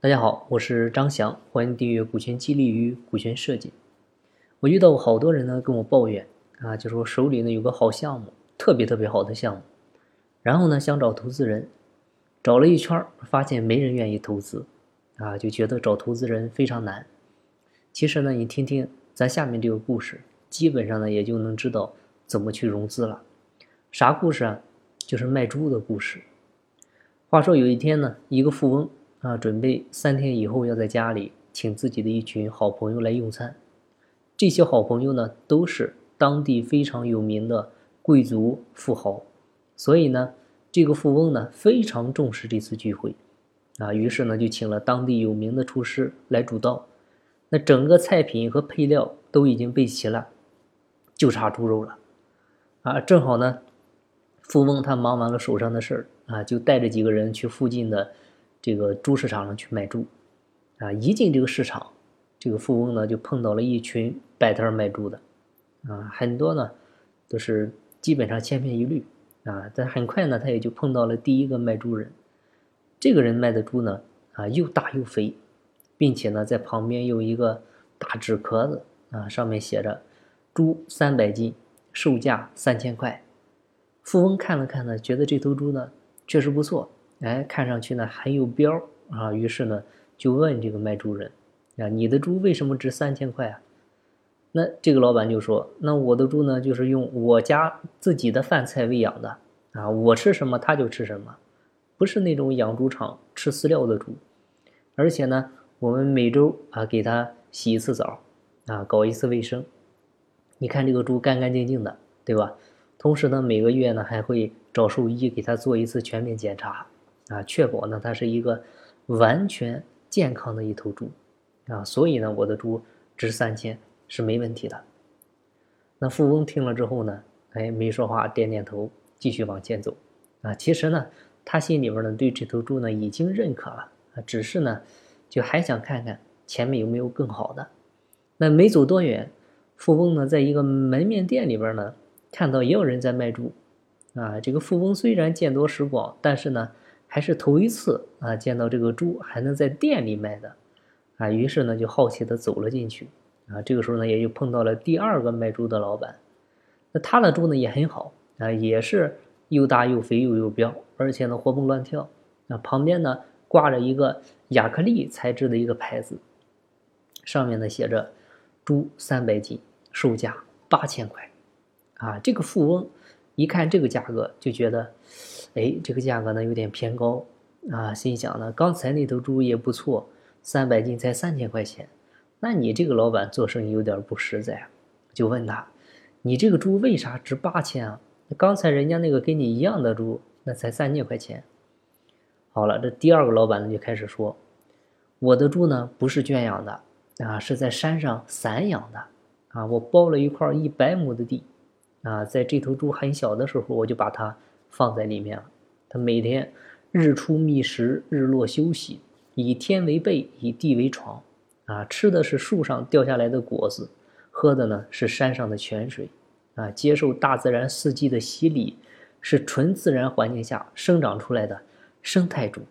大家好，我是张翔，欢迎订阅股权激励与股权设计。我遇到过好多人呢，跟我抱怨啊，就说手里呢有个好项目，特别特别好的项目，然后呢想找投资人，找了一圈发现没人愿意投资，啊，就觉得找投资人非常难。其实呢，你听听咱下面这个故事，基本上呢也就能知道怎么去融资了。啥故事啊？就是卖猪的故事。话说有一天呢，一个富翁啊，准备三天以后要在家里请自己的一群好朋友来用餐。这些好朋友呢，都是当地非常有名的贵族富豪，所以呢，这个富翁呢非常重视这次聚会，啊，于是呢就请了当地有名的厨师来主刀。那整个菜品和配料都已经备齐了，就差猪肉了，啊，正好呢，富翁他忙完了手上的事儿。啊，就带着几个人去附近的这个猪市场上去卖猪，啊，一进这个市场，这个富翁呢就碰到了一群摆摊卖猪的，啊，很多呢都是基本上千篇一律，啊，但很快呢他也就碰到了第一个卖猪人，这个人卖的猪呢，啊，又大又肥，并且呢在旁边有一个大纸壳子，啊，上面写着猪三百斤，售价三千块。富翁看了看呢，觉得这头猪呢。确实不错，哎，看上去呢很有标啊，于是呢就问这个卖猪人，啊，你的猪为什么值三千块啊？那这个老板就说，那我的猪呢就是用我家自己的饭菜喂养的啊，我吃什么它就吃什么，不是那种养猪场吃饲料的猪，而且呢我们每周啊给它洗一次澡，啊搞一次卫生，你看这个猪干干净净的，对吧？同时呢每个月呢还会。找兽医给它做一次全面检查，啊，确保呢它是一个完全健康的一头猪，啊，所以呢我的猪值三千是没问题的。那富翁听了之后呢，哎，没说话，点点头，继续往前走。啊，其实呢他心里边呢对这头猪呢已经认可了，啊，只是呢就还想看看前面有没有更好的。那没走多远，富翁呢在一个门面店里边呢看到也有人在卖猪。啊，这个富翁虽然见多识广，但是呢，还是头一次啊见到这个猪还能在店里卖的，啊，于是呢就好奇的走了进去，啊，这个时候呢也就碰到了第二个卖猪的老板，那他的猪呢也很好啊，也是又大又肥又有膘，而且呢活蹦乱跳，啊，旁边呢挂着一个亚克力材质的一个牌子，上面呢写着猪三百斤，售价八千块，啊，这个富翁。一看这个价格就觉得，哎，这个价格呢有点偏高啊。心想呢，刚才那头猪也不错，三百斤才三千块钱，那你这个老板做生意有点不实在。就问他，你这个猪为啥值八千啊？刚才人家那个跟你一样的猪，那才三千块钱。好了，这第二个老板呢就开始说，我的猪呢不是圈养的啊，是在山上散养的啊，我包了一块一百亩的地。啊，在这头猪很小的时候，我就把它放在里面了。它每天日出觅食，日落休息，以天为被，以地为床。啊，吃的是树上掉下来的果子，喝的呢是山上的泉水。啊，接受大自然四季的洗礼，是纯自然环境下生长出来的生态猪。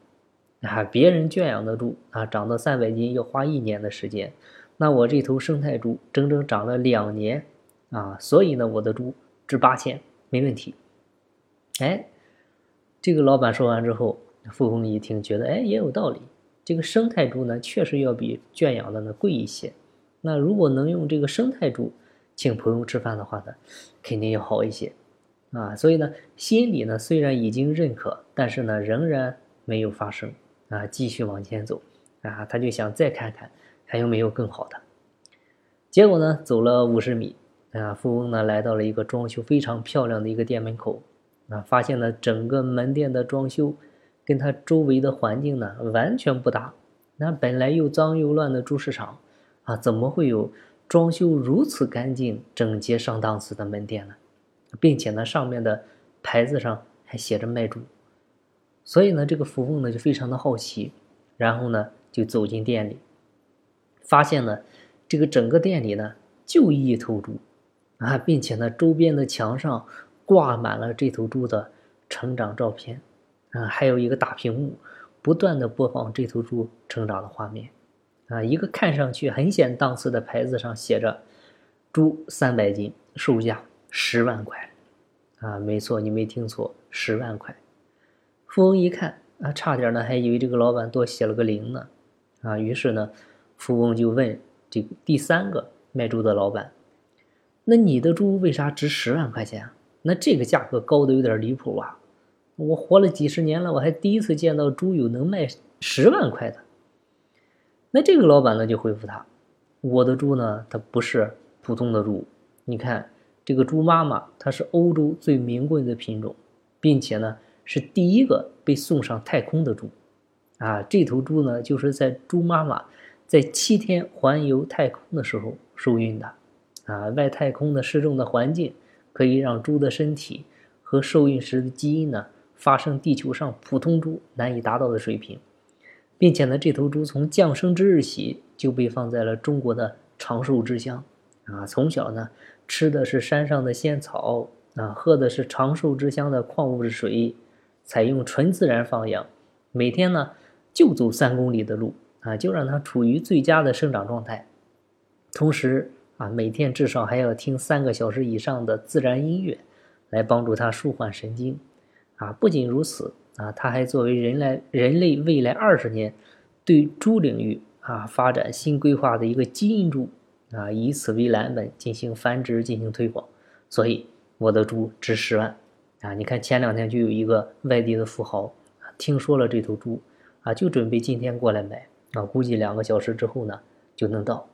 啊，别人圈养的猪啊，长到三百斤要花一年的时间，那我这头生态猪整整长了两年。啊，所以呢，我的猪。值八千没问题，哎，这个老板说完之后，富翁一听，觉得哎也有道理。这个生态猪呢，确实要比圈养的呢贵一些。那如果能用这个生态猪请朋友吃饭的话呢，肯定要好一些啊。所以呢，心里呢虽然已经认可，但是呢仍然没有发生啊，继续往前走啊，他就想再看看还有没有更好的。结果呢，走了五十米。啊，富翁呢来到了一个装修非常漂亮的一个店门口，啊，发现呢整个门店的装修跟他周围的环境呢完全不搭。那本来又脏又乱的猪市场，啊，怎么会有装修如此干净、整洁、上档次的门店呢？并且呢上面的牌子上还写着卖猪。所以呢这个富翁呢就非常的好奇，然后呢就走进店里，发现呢这个整个店里呢就一头猪。啊，并且呢，周边的墙上挂满了这头猪的成长照片，啊，还有一个大屏幕不断的播放这头猪成长的画面，啊，一个看上去很显档次的牌子上写着“猪三百斤，售价十万块”，啊，没错，你没听错，十万块。富翁一看，啊，差点呢还以为这个老板多写了个零呢，啊，于是呢，富翁就问这第三个卖猪的老板：“那你的猪为啥值十万块钱？那这个价格高的有点离谱啊！”我活了几十年了，我还第一次见到猪有能卖十万块的。那这个老板呢就回复他：“我的猪呢，它不是普通的猪。你看这个猪妈妈，它是欧洲最名贵的品种，并且呢是第一个被送上太空的猪。啊，这头猪呢就是在猪妈妈在七天环游太空的时候受孕的。啊，外太空的失重的环境可以让猪的身体和受孕时的基因呢。”发生地球上普通猪难以达到的水平，并且呢，这头猪从降生之日起就被放在了中国的长寿之乡，啊，从小呢吃的是山上的仙草，啊，喝的是长寿之乡的矿物质水，采用纯自然放养，每天呢就走三公里的路，啊，就让它处于最佳的生长状态，同时啊，每天至少还要听三个小时以上的自然音乐，来帮助它舒缓神经。啊，不仅如此啊，它还作为人类人类未来二十年对猪领域啊发展新规划的一个基因猪啊，以此为蓝本进行繁殖、进行推广。所以我的猪值十万啊！你看前两天就有一个外地的富豪听说了这头猪啊，就准备今天过来买啊，估计两个小时之后呢就能到。